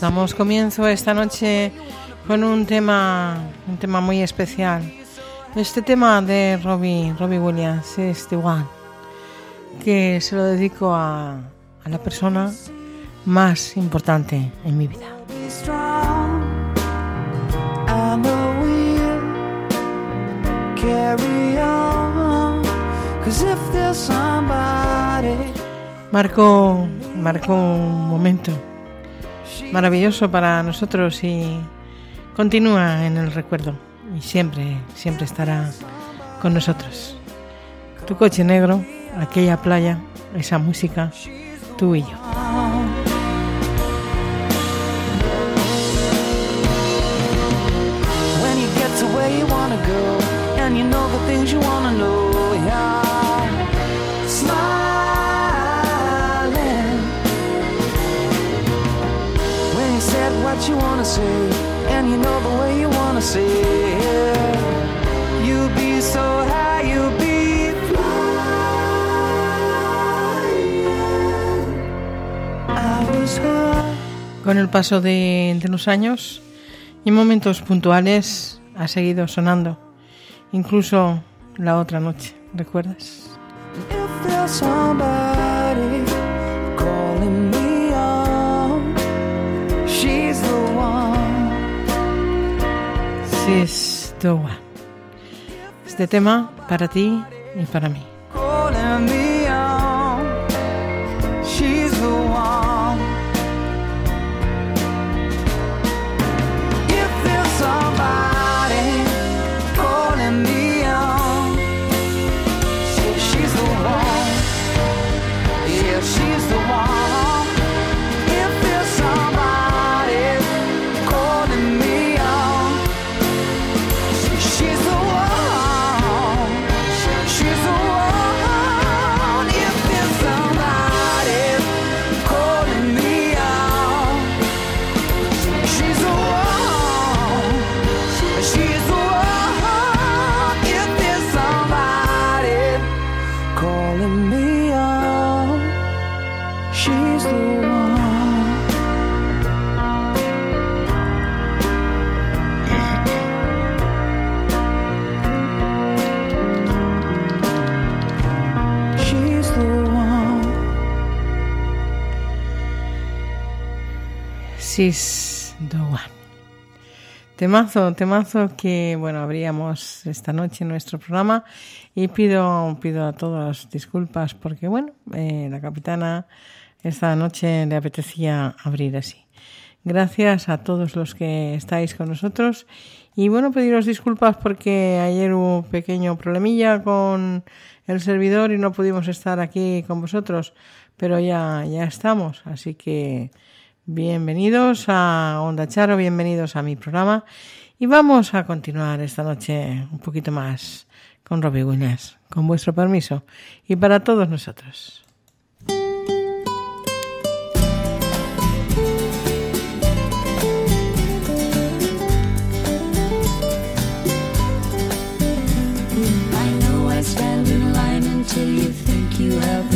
Damos comienzo esta noche con un tema, un tema muy especial. Este tema de Robbie, Robbie Williams es The One, que se lo dedico a, la persona más importante en mi vida. Marco, marcó un momento maravilloso para nosotros y continúa en el recuerdo y siempre, siempre estará con nosotros. Tu coche negro, aquella playa, esa música, tú y yo. What you wanna say and you know the way you wanna say it. You'll be so high, you'll be flying. I was high. Con el paso de, de los años y momentos puntuales ha seguido sonando, incluso la otra noche, ¿recuerdas? If The One. Este tema para ti y para mí. The One. Temazo, temazo que, bueno, abríamos esta noche nuestro programa y pido, pido a todos disculpas porque, bueno, eh, la capitana esta noche le apetecía abrir así. Gracias a todos los que estáis con nosotros y, bueno, pediros disculpas porque ayer hubo un pequeño problemilla con el servidor y no pudimos estar aquí con vosotros, pero ya, ya estamos, así que bienvenidos a Onda Charo, bienvenidos a mi programa y vamos a continuar esta noche un poquito más con Robbie Williams, con vuestro permiso y para todos nosotros. Line until you think you have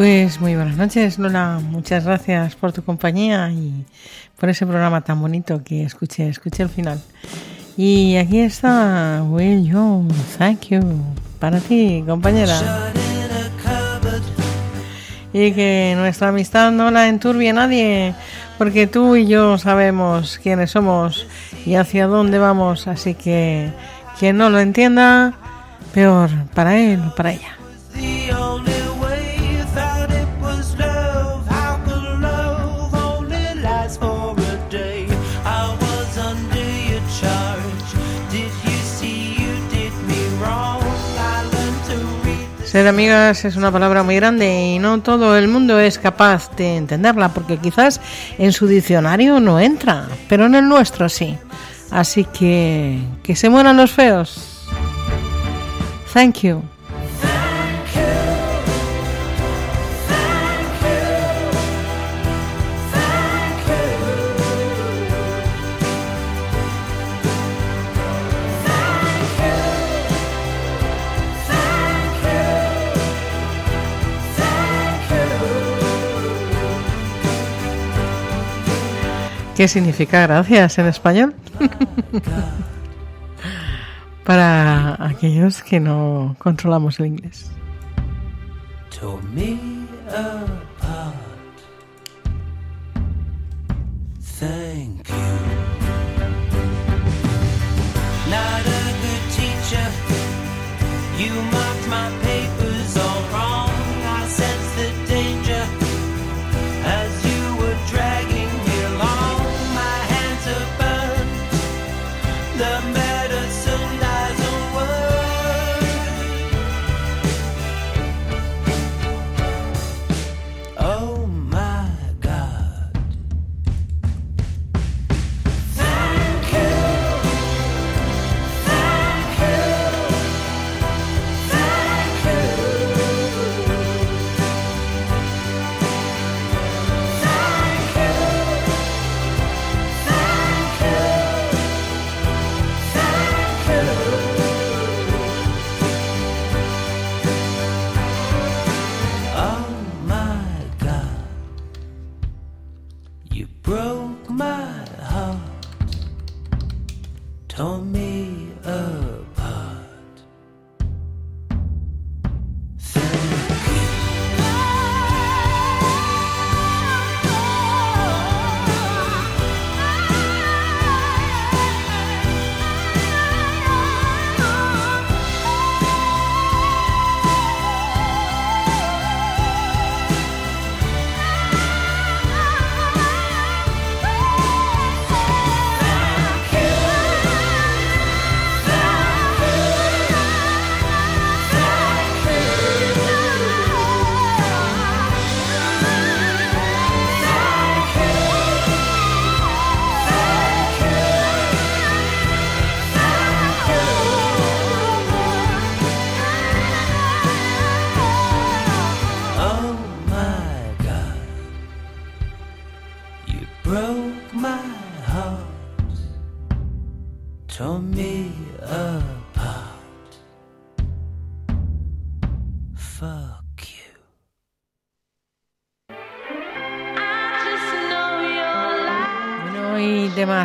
Pues muy buenas noches, Lola. Muchas gracias por tu compañía y por ese programa tan bonito que escuché, escuché el final. Y aquí está Will Young, thank you. Para ti, compañera. Y que nuestra amistad no la enturbie nadie, porque tú y yo sabemos quiénes somos y hacia dónde vamos, así que quien no lo entienda, peor para él o para ella. Ser amigas es una palabra muy grande y no todo el mundo es capaz de entenderla porque quizás en su diccionario no entra, pero en el nuestro sí. Así que que se mueran los feos. Thank you. ¿Qué significa gracias en español? Para aquellos que no controlamos el inglés. Thank. You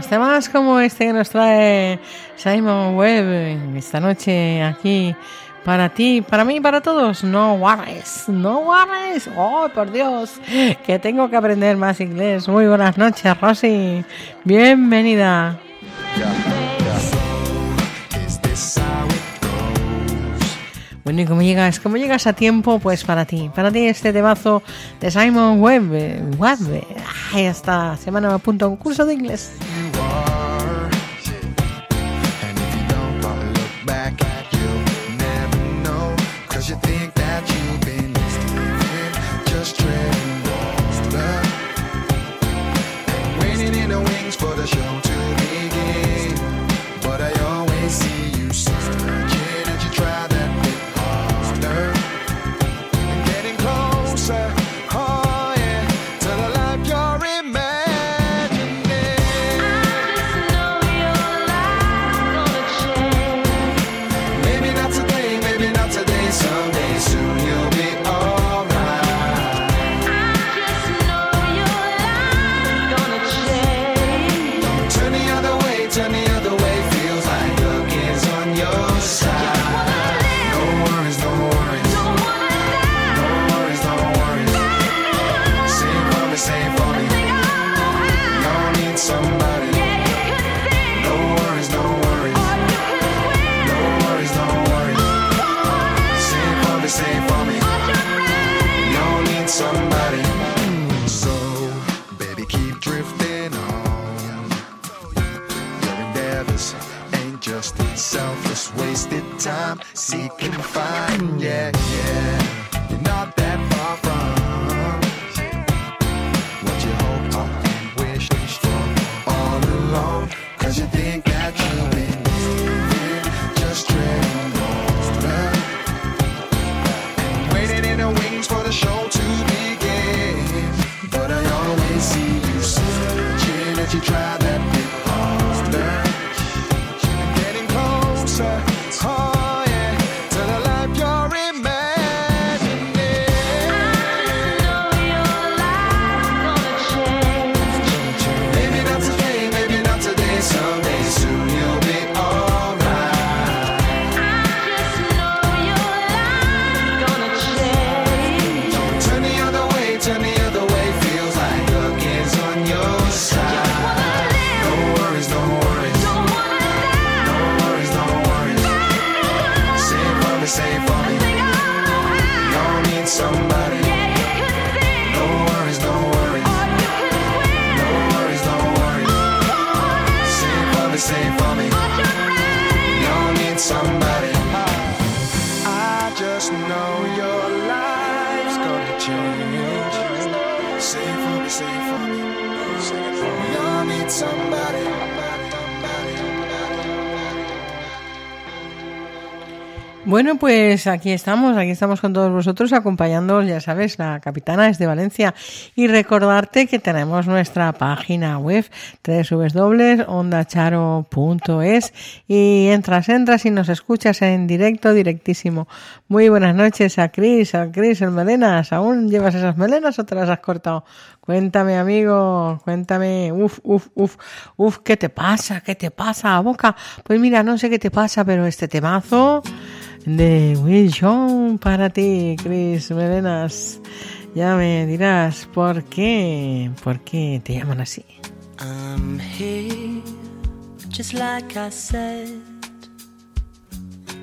y demás, temas como este que nos trae Simon Webb esta noche aquí para ti, para mí, para todos. No worries, no worries. Oh, por Dios, que tengo que aprender más inglés. Muy buenas noches, Rosy. Bienvenida. Bueno, y como llegas, como llegas a tiempo, pues para ti, para ti este temazo de Simon Webb, Webb, ay, semana a un curso de inglés. Bueno, pues aquí estamos, aquí estamos con todos vosotros acompañándoos, ya sabes, la capitana es de Valencia y recordarte que tenemos nuestra página web www.ondacharo.es y entras, entras y nos escuchas en directo, directísimo. Muy buenas noches a Cris, a Cris en melenas, ¿aún llevas esas melenas o te las has cortado? Cuéntame, amigo, cuéntame, uf, uf, uf, uf, ¿qué te pasa? ¿Qué te pasa, boca? Pues mira, no sé qué te pasa, pero este temazo de Will para ti, Chris Melenas. Ya me dirás por qué, por qué te llaman así. I'm here, just like I said.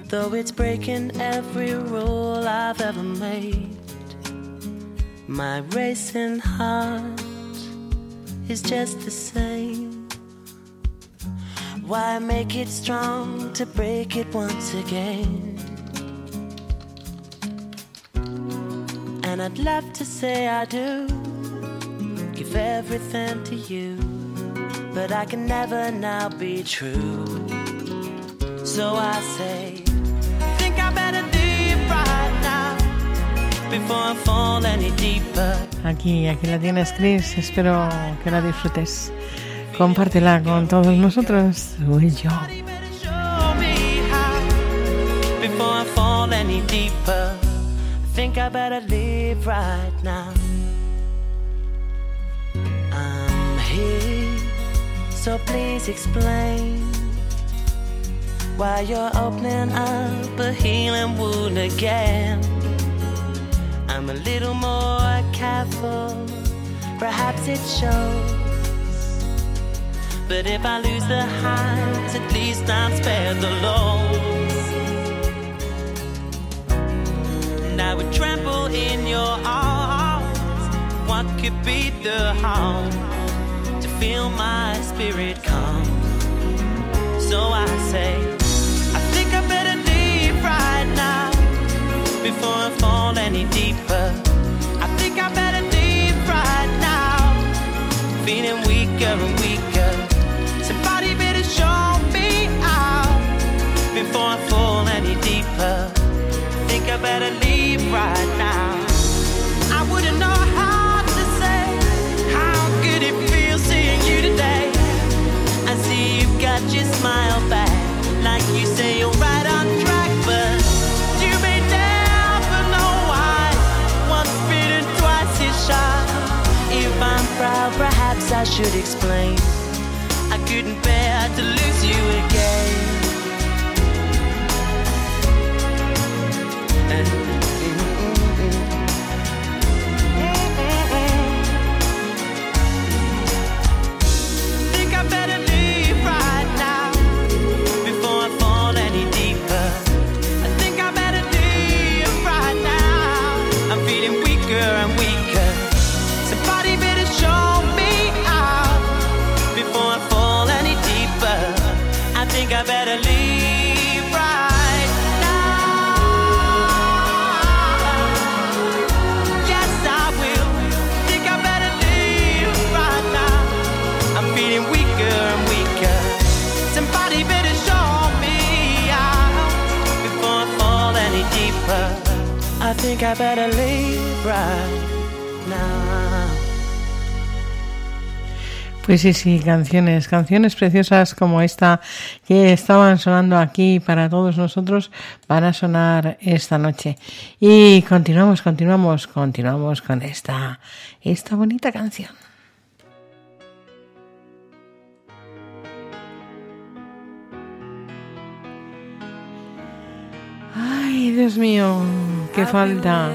Though it's breaking every rule I've ever made. My racing heart is just the same. Why make it strong to break it once again? And I'd love to say I do give everything to you, but I can never now be true. So I say, think I better leave right now before I fall any deeper. Aquí, aquí la tienes, Chris. Espero que la disfrutes. Compártela con todos nosotros. Me how before I fall any deeper. Think I better leave right now. I'm here, so please explain why you're opening up a healing wound again. I'm a little more careful, perhaps it shows. But if I lose the highs, at least I'm spared the lows. Would tremble in your arms. What could be the harm to feel my spirit calm? So I say, I think I better leave right now before I fall any deeper. I think I better leave right now, feeling weaker and weaker. Somebody better show me out before I fall any deeper. Think I better leave right now. I wouldn't know how to say how good it feels seeing you today. I see you've got your smile back, like you say you're right on track, but you may never know why. Once bitten, twice. If I'm proud, perhaps I should explain. I couldn't bear to lose you again. Pues sí, sí, canciones, canciones preciosas como esta que estaban sonando aquí para todos nosotros van a sonar esta noche. Y continuamos, continuamos, continuamos con esta, esta bonita canción. Ay, Dios mío, qué falta.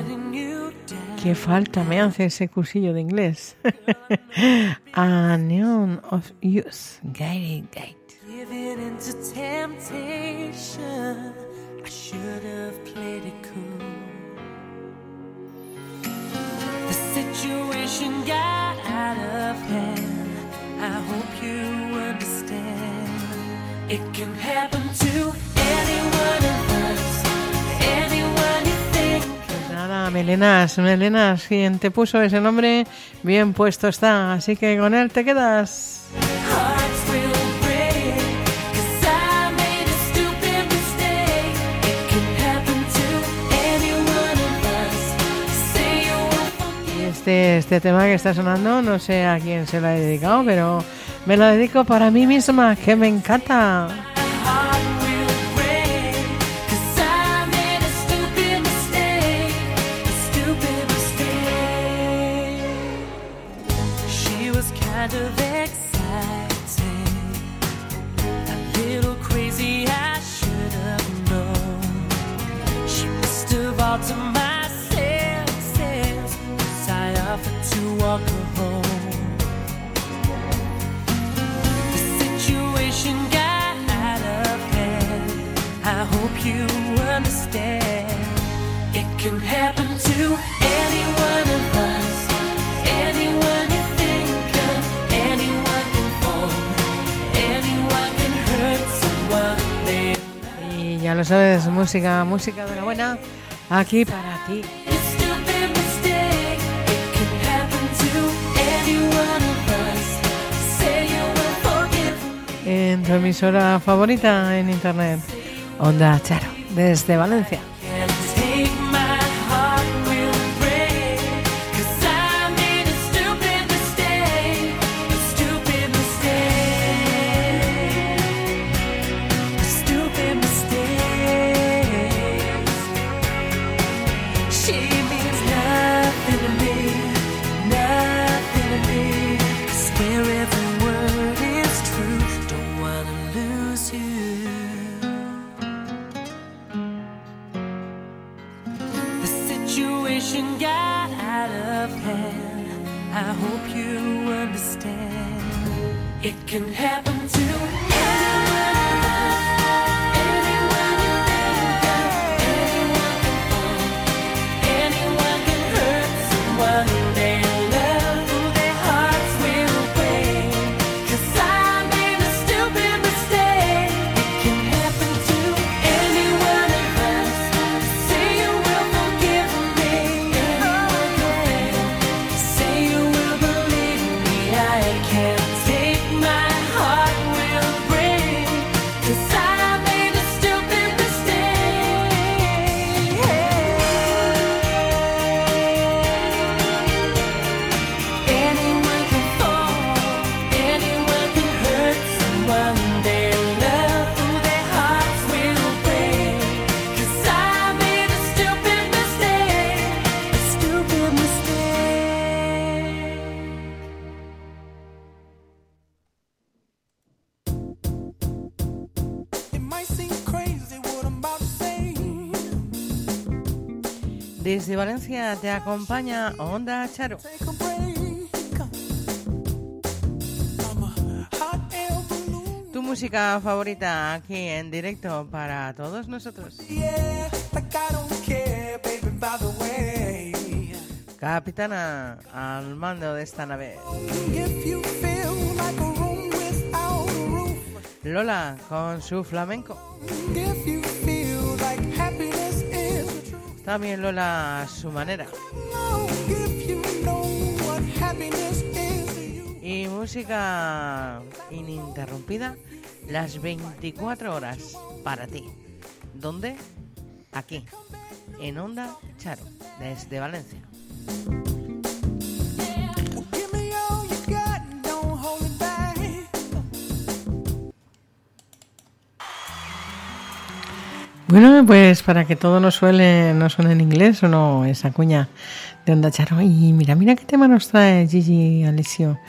Qué falta me hace ese cursillo de inglés. A neon of use, guided it. The situation got out of hand. I hope you understand. It can happen to any nada, Melenas, Melenas, quien te puso ese nombre, bien puesto está. Así que con él te quedas. Este, este tema que está sonando, no sé a quién se lo he dedicado, pero me lo dedico para mí misma, que me encanta. Música, música de la buena, aquí para ti. En tu emisora favorita en internet, Onda Charo, desde Valencia. I hope you understand. It can happen to anyone. Te acompaña Onda Charo. Tu música favorita aquí en directo para todos nosotros. Capitana al mando de esta nave. Lola con su flamenco. También Lola a su manera. Y música ininterrumpida las 24 horas para ti. ¿Dónde? Aquí, en Onda Charo, desde Valencia. Bueno, pues para que todo no suele, no suene en inglés o no esa cuña de Onda Charo. Y mira, mira qué tema nos trae Gigi Alessio,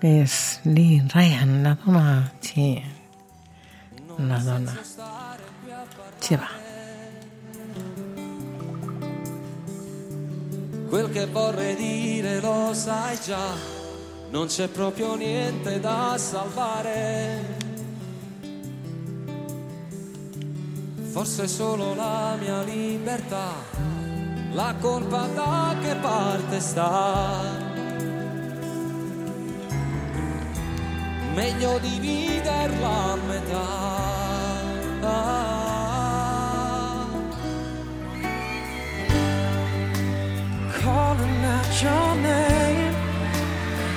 es Lee Ryan, la dona. Sí, la dona. Ci va. Quel che vorrei dire lo sai già, non c'è proprio niente da salvare. Forse solo la mia libertà, la colpa da che parte sta. Meglio dividerla a metà. calling out your name.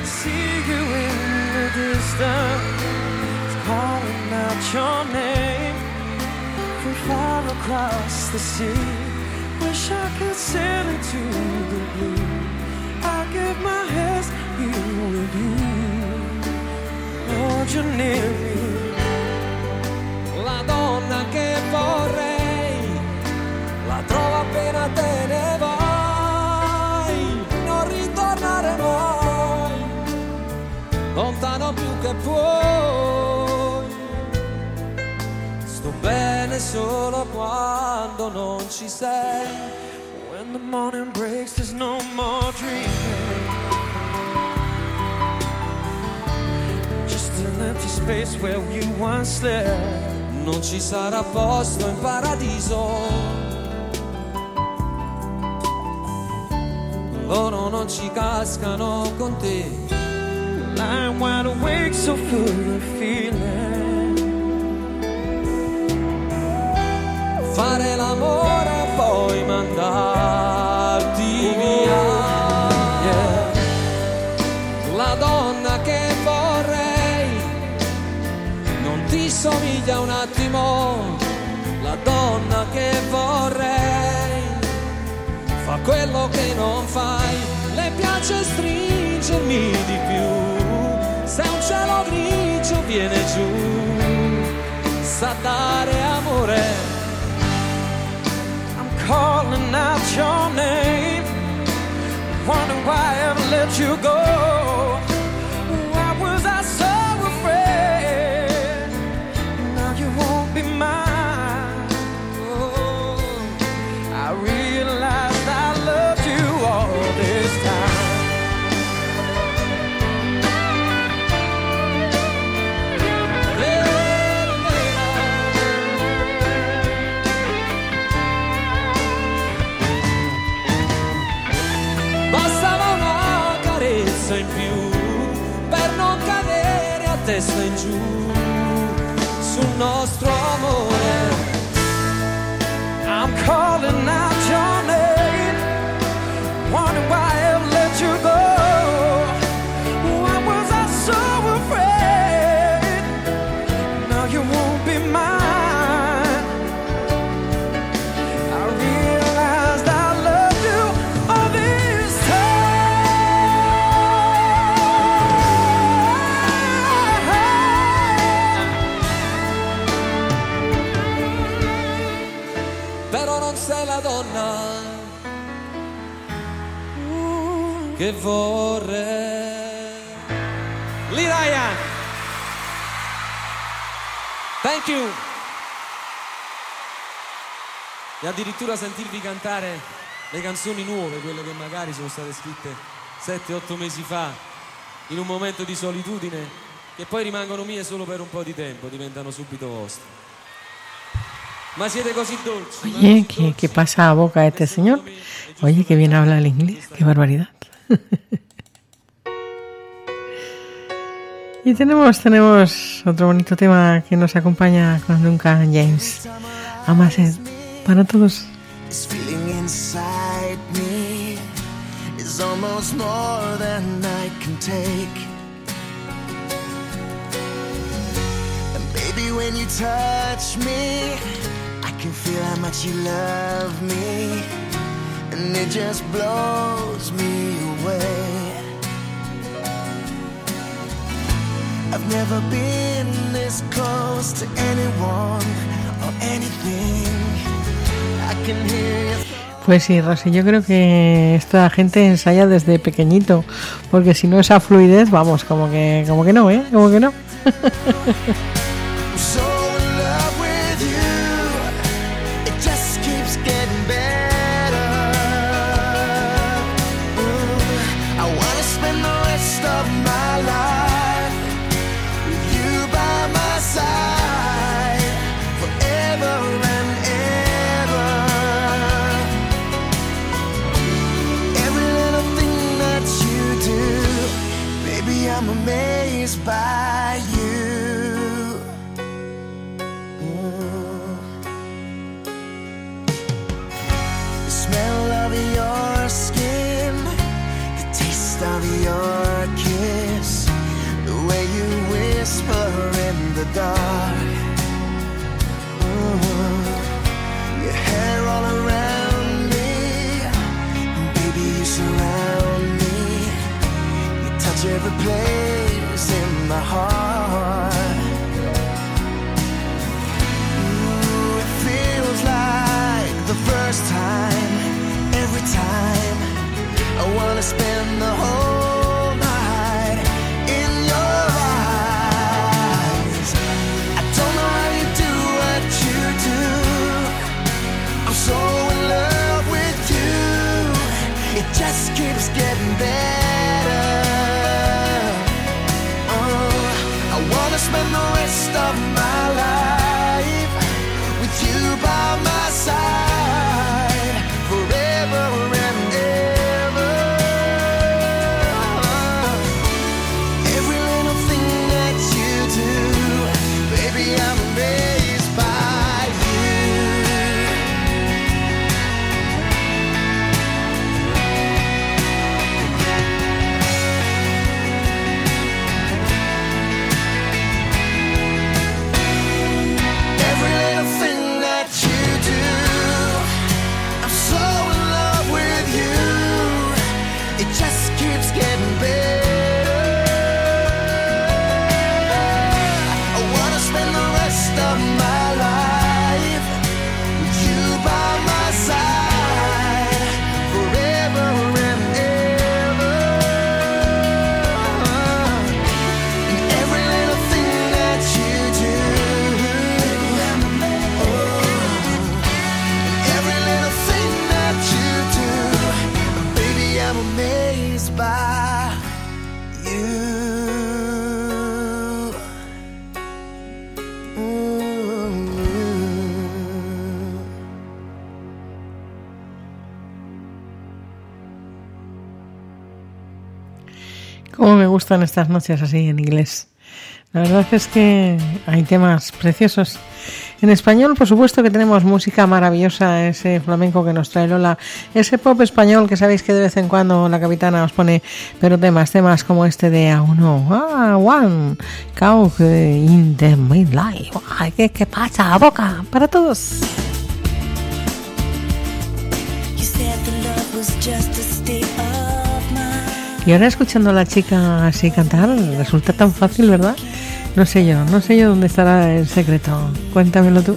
See you in the distance, calling out your name far across the sea. Wish I could sail into the blue. I give my hands here with you. Hold you near me. La donna che vorrei, la trovo appena te ne vai, non ritornare mai, lontano più che puoi. Solo quando non ci sei. When the morning breaks, there's no more dreaming. Just an empty space where you once slept. Non ci sarà posto in paradiso. Loro non ci cascano con te. Lying wide awake, so full of feeling. Fare l'amore e poi mandarti via. La donna che vorrei non ti somiglia un attimo. La donna che vorrei fa quello che non fai. Le piace stringermi di più. Se un cielo grigio viene giù, sa dare amore. Your name. Wondering why I ever let you go. Addirittura sentirvi cantare le canzoni nuove, quelle che magari sono state scritte 7-8 mesi fa, in un momento di solitudine, che poi rimangono mie solo per un po' di tempo, diventano subito vostre. Ma siete così dolci. ma Oye, ¿qué, qué pasa a boca de este señor? Oye, que bien habla el inglés, qué barbaridad. y tenemos, tenemos otro bonito tema que nos acompaña con Duncan James. Amaset, para todos. Feeling inside me is almost more than I can take. And baby, when you touch me, I can feel how much you love me. And it just blows me away. I've never been this close to anyone or anything. Pues sí, Rosy, yo creo que esta gente ensaya desde pequeñito, porque si no esa fluidez, vamos, como que, como que no, ¿eh? Como que no. Gustan estas noches así en inglés. La verdad es que hay temas preciosos. En español, por supuesto que tenemos música maravillosa, ese flamenco que nos trae Lola, ese pop español que sabéis que de vez en cuando la capitana os pone, pero temas, temas como este de a uno, ah, one, cow in the midlife. ¿qué, ¿Qué pasa? A boca, para todos. You said the love was just a. Y ahora escuchando a la chica así cantar, resulta tan fácil, ¿verdad? No sé yo, no sé yo dónde estará el secreto. Cuéntamelo tú.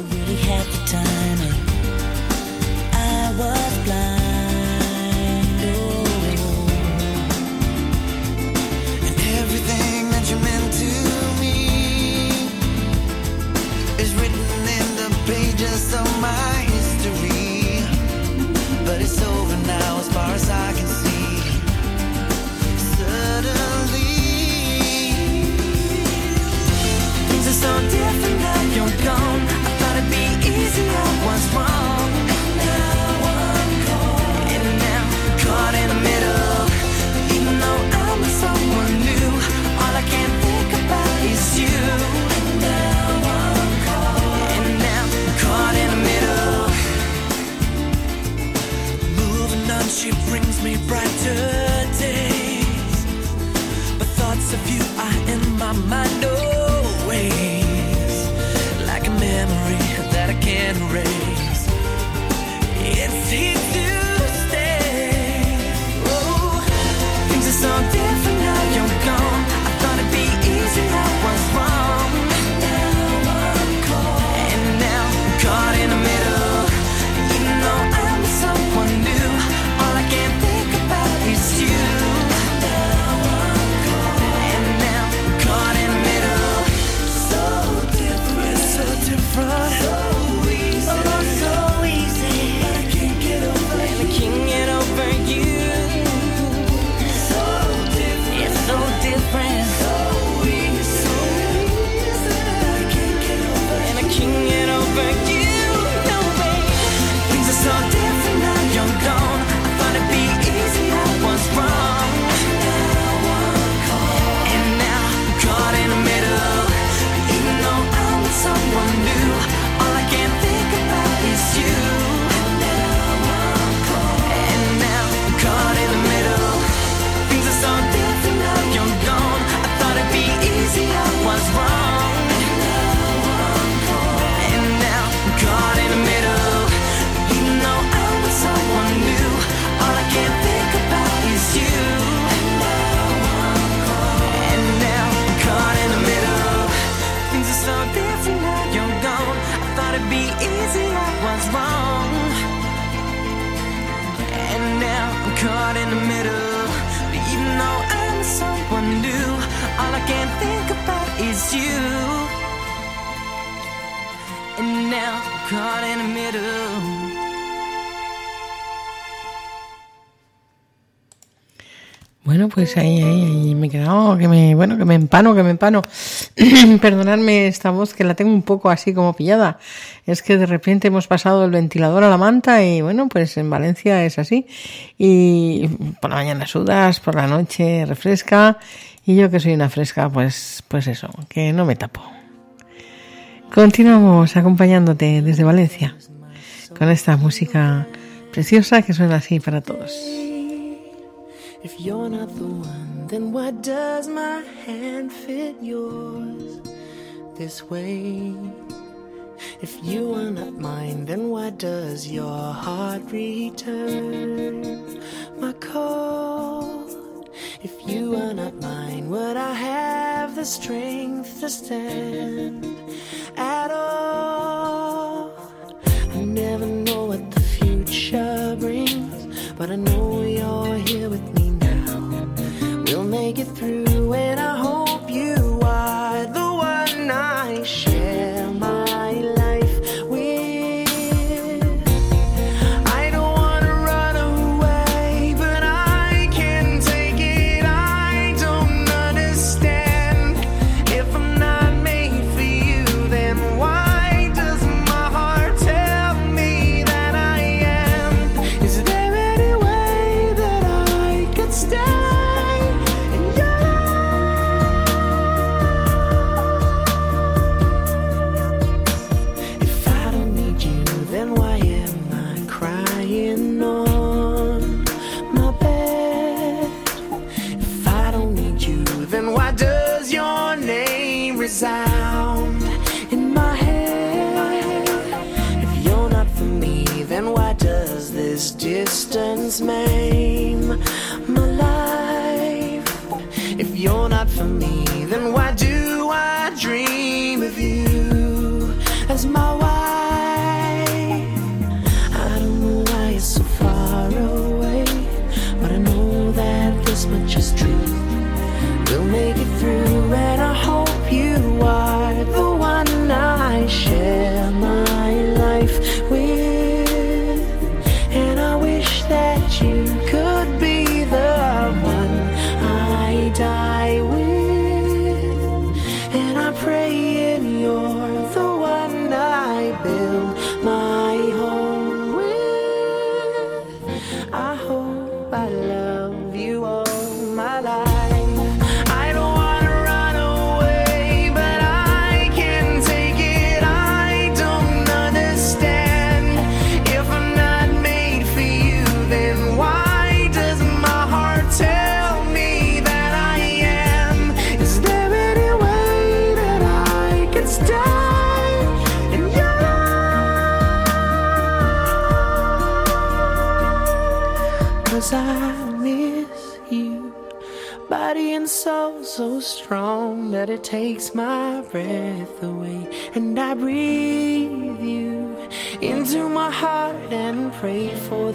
Pues ahí, ahí, ahí me he quedado, que me, bueno, que me empano, que me empano. Perdonadme esta voz que la tengo un poco así como pillada. Es que de repente hemos pasado el ventilador a la manta y bueno, pues en Valencia es así. Y por la mañana sudas, por la noche refresca y yo que soy una fresca, pues, pues eso, que no me tapo. Continuamos acompañándote desde Valencia con esta música preciosa que suena así para todos. If you're not the one, then why does my hand fit yours this way? If you are not mine, then why does your heart return my call? If you are not mine, would I have the strength to stand at all? I never know what the future brings, but I know you're here with me. We'll make it through, and I hope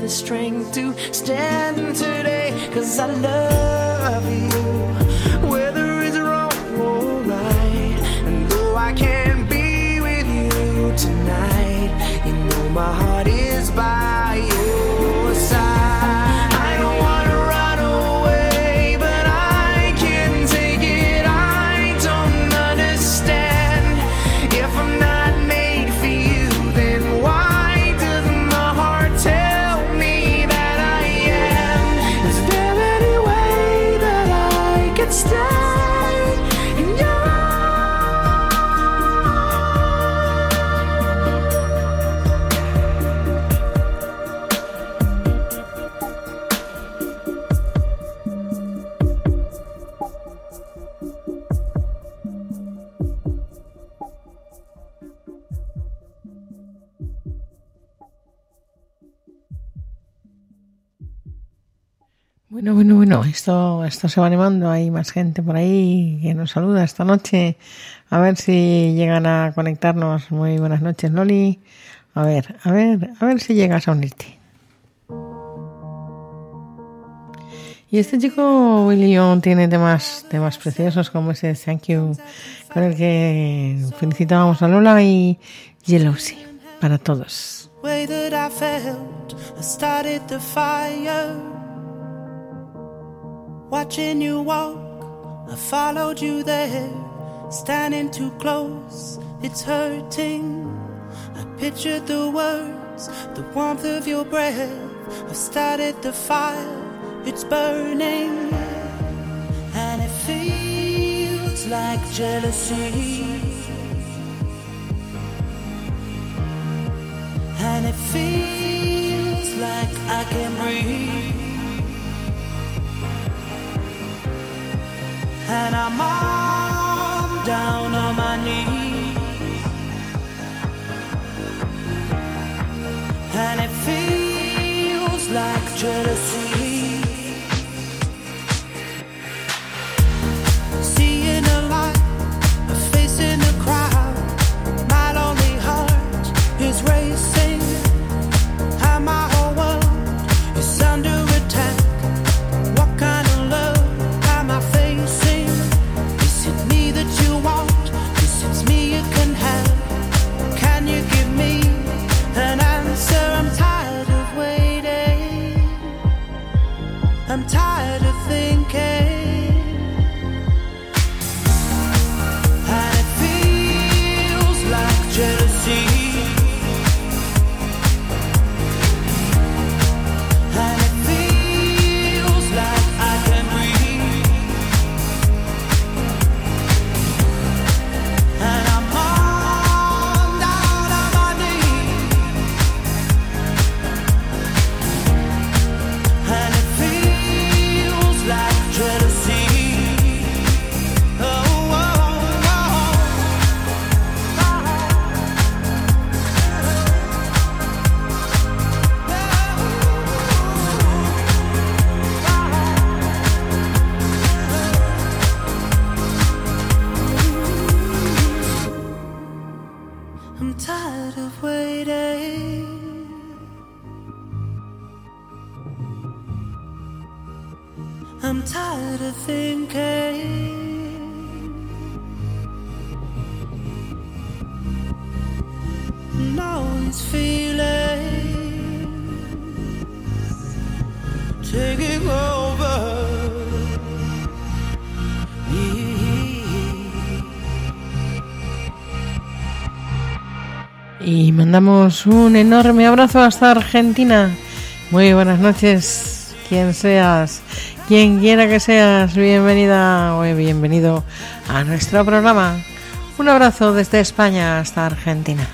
the strength to stand today. Cause I love you, whether it's wrong or right. And though I can't be with you tonight, you know my heart is by esto, se va animando. Hay más gente por ahí que nos saluda esta noche. A ver si llegan a conectarnos. Muy buenas noches, Loli. A ver, a ver, a ver si llegas a unirte. Y este chico, Willy Young, tiene temas, temas preciosos como ese Thank You, con el que felicitábamos a Lola y Jealousy para todos. Watching you walk, I followed you there. Standing too close, it's hurting. I pictured the words, the warmth of your breath. I've started the fire, it's burning. And it feels like jealousy. and it feels like I can breathe. And I'm on down on my knees, and it feels like jealousy. Mandamos un enorme abrazo hasta Argentina. Muy buenas noches, quien seas, quien quiera que seas, bienvenida o bienvenido a nuestro programa. Un abrazo desde España hasta Argentina.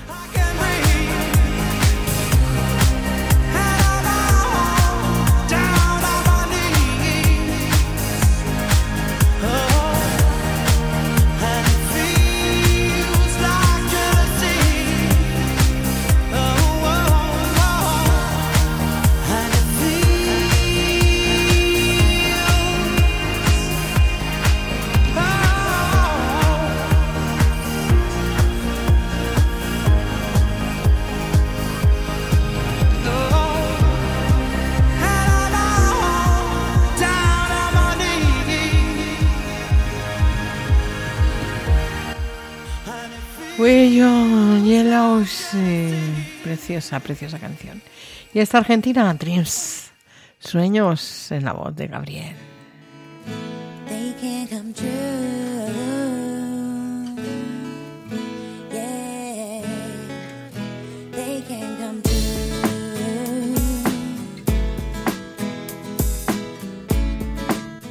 Preciosa, preciosa canción. Y esta Argentina, Dreams, sueños en la voz de Gabriel. they can come true. Yeah, they can come true.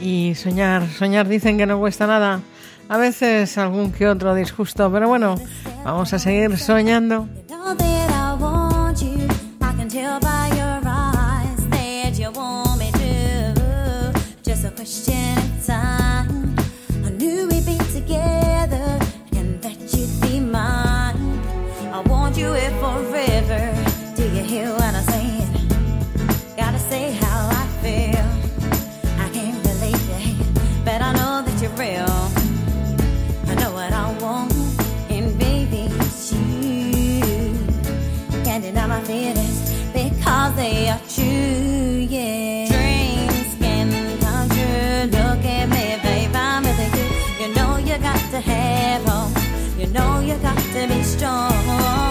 Y soñar, soñar dicen que no cuesta nada. A veces algún que otro disgusto, pero bueno, vamos a seguir soñando. have on. You know you got to be strong.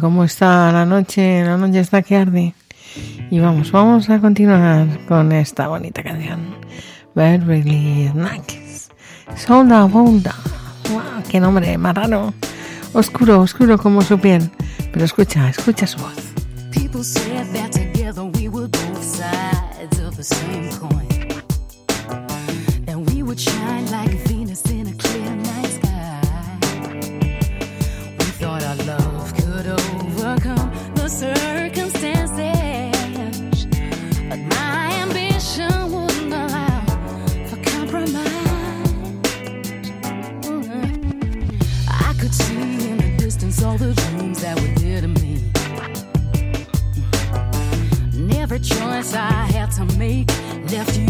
cómo está la noche, la noche está que arde. Y vamos, vamos a continuar con esta bonita canción. Beverly Snacks. Solda Volda. ¡Wow! Ah, ¡Qué nombre más raro! Oscuro, oscuro como su piel. Pero escucha, escucha su voz. I had to make left you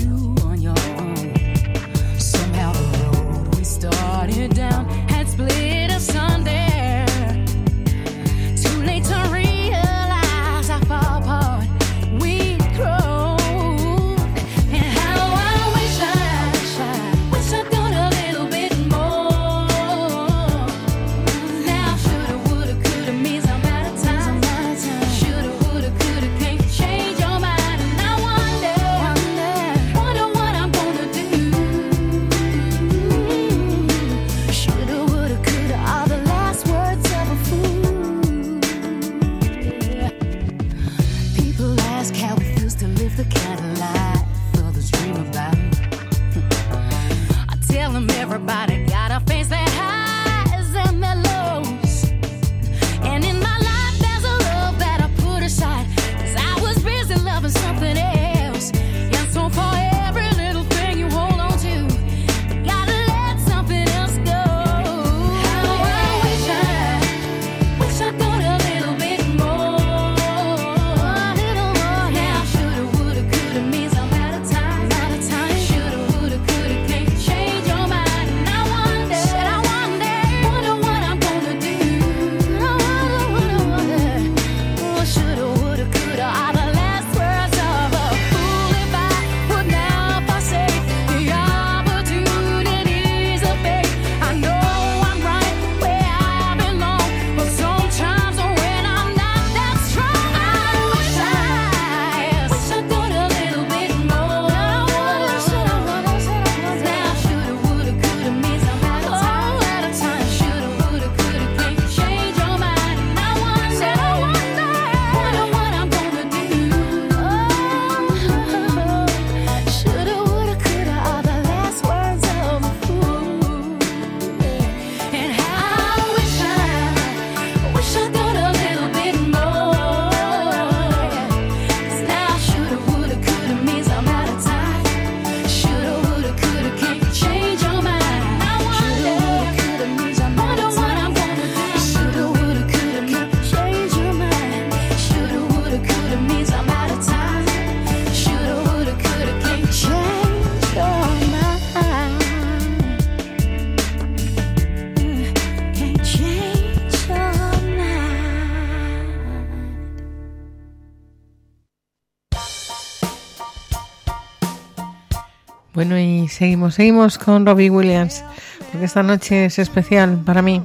Bueno, y seguimos, seguimos con Robbie Williams, porque esta noche es especial para mí.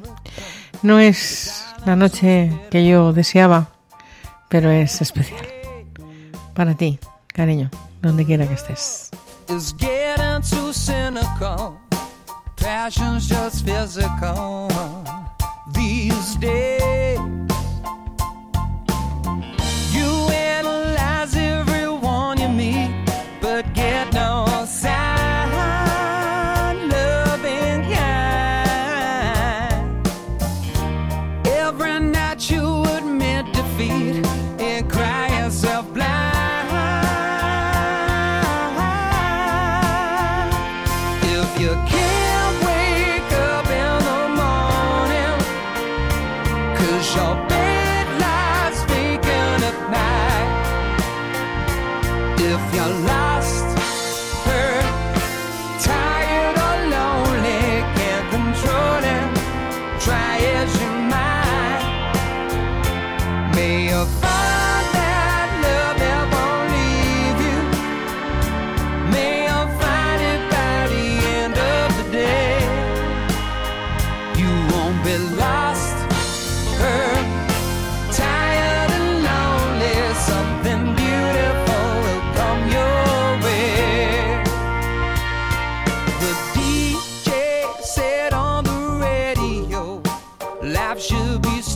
No es la noche que yo deseaba, pero es especial. Para ti, cariño, donde quiera que estés. passion's. should be.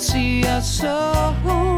see us so.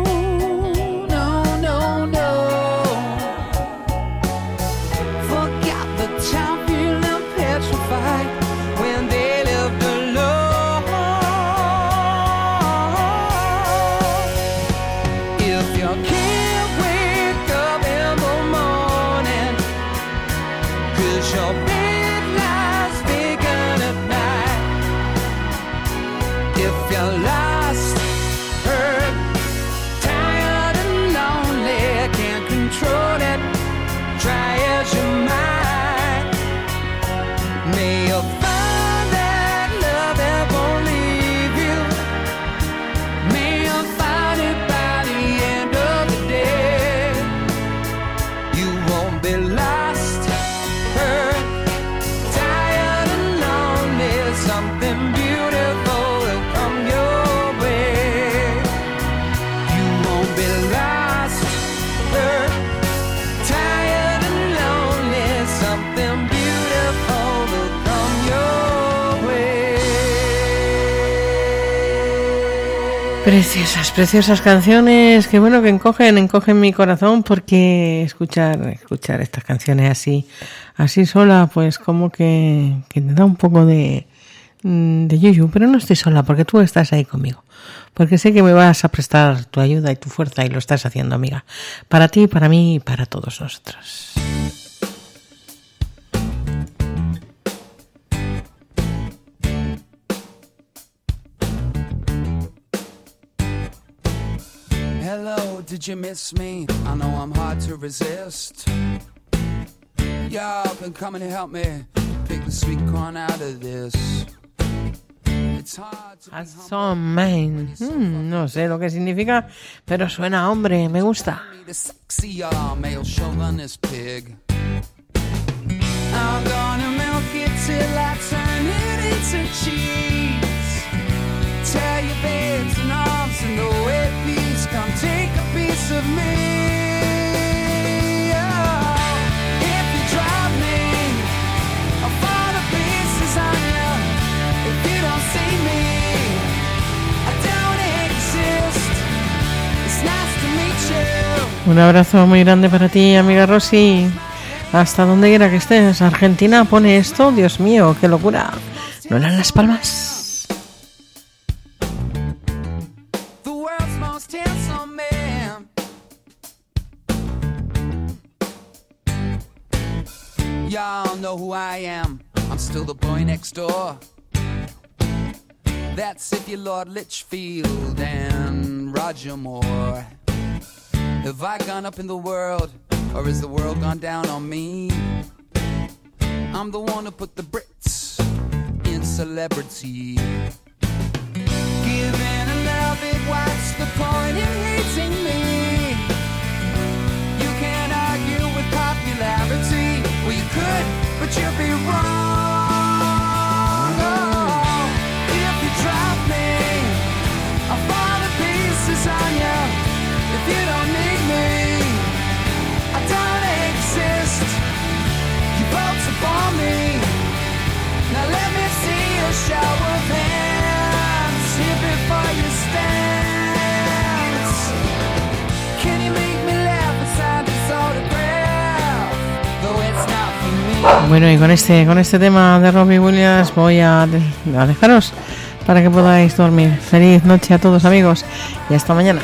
Preciosas, preciosas canciones, que bueno que encogen, encogen mi corazón porque escuchar, escuchar estas canciones así, así sola, pues como que, que te da un poco de, mm, de yuyu, pero no estoy sola porque tú estás ahí conmigo, porque sé que me vas a prestar tu ayuda y tu fuerza y lo estás haciendo amiga, para ti, para mí y para todos nosotros. Did you miss me? I know I'm hard to resist. Y'all can come and help me pick the sweet corn out of this. It's hard to be As humble man. Mm, no sé lo que significa, pero suena a hombre, me gusta. uh, male chauvinist pig. I'm gonna milk it till I turn it into cheese. Tell your babes Un abrazo muy grande para ti, amiga Rosy. Hasta donde quiera que estés. Argentina pone esto. Dios mío, qué locura. ¿No eran las palmas? Y'all know who I am. I'm still the boy next door. That's if Lord Litchfield and Roger Moore. Have I gone up in the world, or has the world gone down on me? I'm the one who put the Brits in celebrity. Giving a love it, what's the point in hating me? You can't argue with popularity. Well, you could, but you'd be wrong. Bueno, y con este, con este tema de Robbie Williams voy a, a dejaros para que podáis dormir. Feliz noche a todos amigos y hasta mañana.